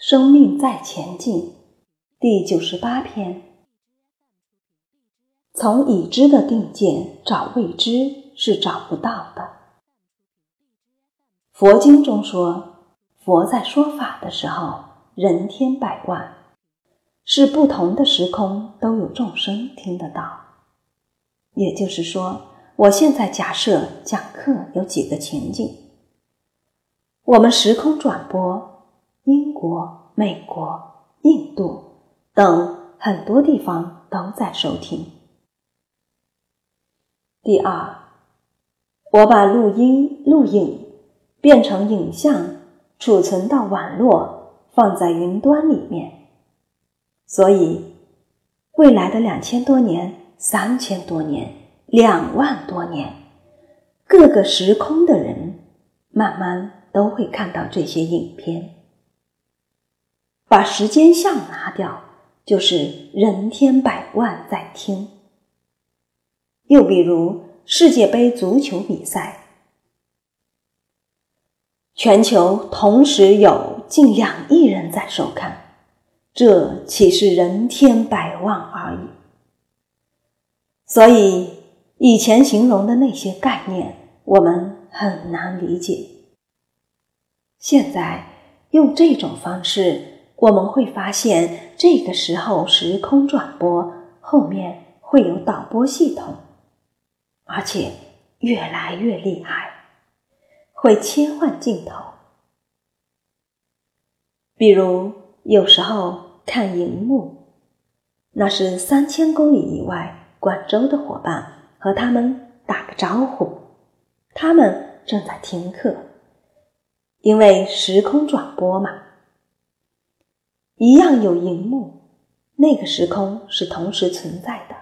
生命在前进，第九十八篇。从已知的定见找未知是找不到的。佛经中说，佛在说法的时候，人天百万，是不同的时空都有众生听得到。也就是说，我现在假设讲课有几个情景，我们时空转播。英国、美国、印度等很多地方都在收听。第二，我把录音、录影变成影像，储存到网络，放在云端里面。所以，未来的两千多年、三千多年、两万多年，各个时空的人慢慢都会看到这些影片。把时间相拿掉，就是人天百万在听。又比如世界杯足球比赛，全球同时有近两亿人在收看，这岂是人天百万而已？所以以前形容的那些概念，我们很难理解。现在用这种方式。我们会发现，这个时候时空转播后面会有导播系统，而且越来越厉害，会切换镜头。比如有时候看荧幕，那是三千公里以外广州的伙伴和他们打个招呼，他们正在听课，因为时空转播嘛。一样有荧幕，那个时空是同时存在的，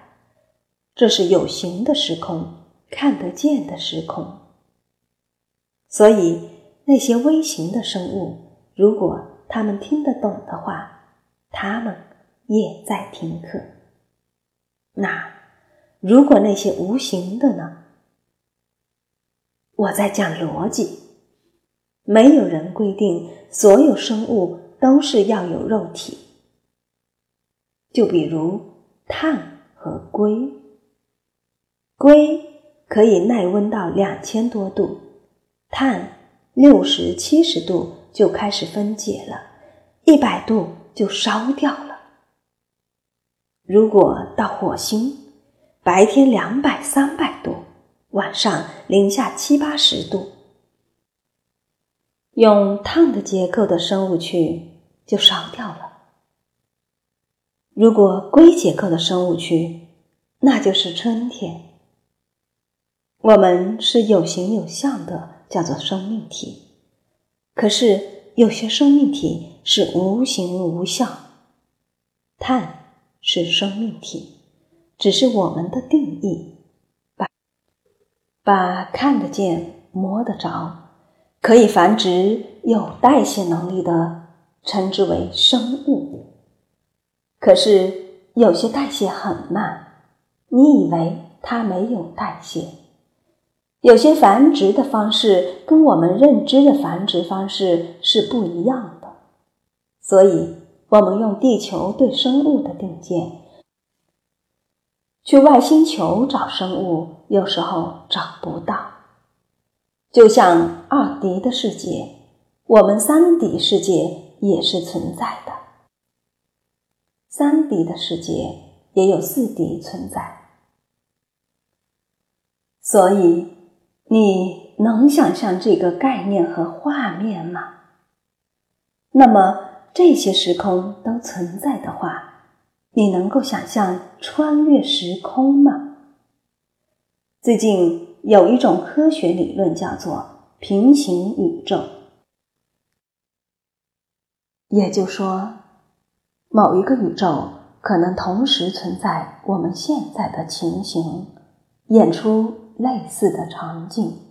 这是有形的时空，看得见的时空。所以那些微型的生物，如果他们听得懂的话，他们也在听课。那如果那些无形的呢？我在讲逻辑，没有人规定所有生物。都是要有肉体，就比如碳和硅，硅可以耐温到两千多度，碳六十七十度就开始分解了，一百度就烧掉了。如果到火星，白天两百三百度，晚上零下七八十度。用碳的结构的生物区就烧掉了。如果硅结构的生物区，那就是春天。我们是有形有相的，叫做生命体。可是有些生命体是无形无相。碳是生命体，只是我们的定义，把把看得见、摸得着。可以繁殖、有代谢能力的，称之为生物。可是有些代谢很慢，你以为它没有代谢？有些繁殖的方式跟我们认知的繁殖方式是不一样的。所以，我们用地球对生物的定见，去外星球找生物，有时候找不到。就像二 D 的世界，我们三 D 世界也是存在的。三 D 的世界也有四 D 存在，所以你能想象这个概念和画面吗？那么这些时空都存在的话，你能够想象穿越时空吗？最近。有一种科学理论叫做平行宇宙，也就说，某一个宇宙可能同时存在我们现在的情形，演出类似的场景。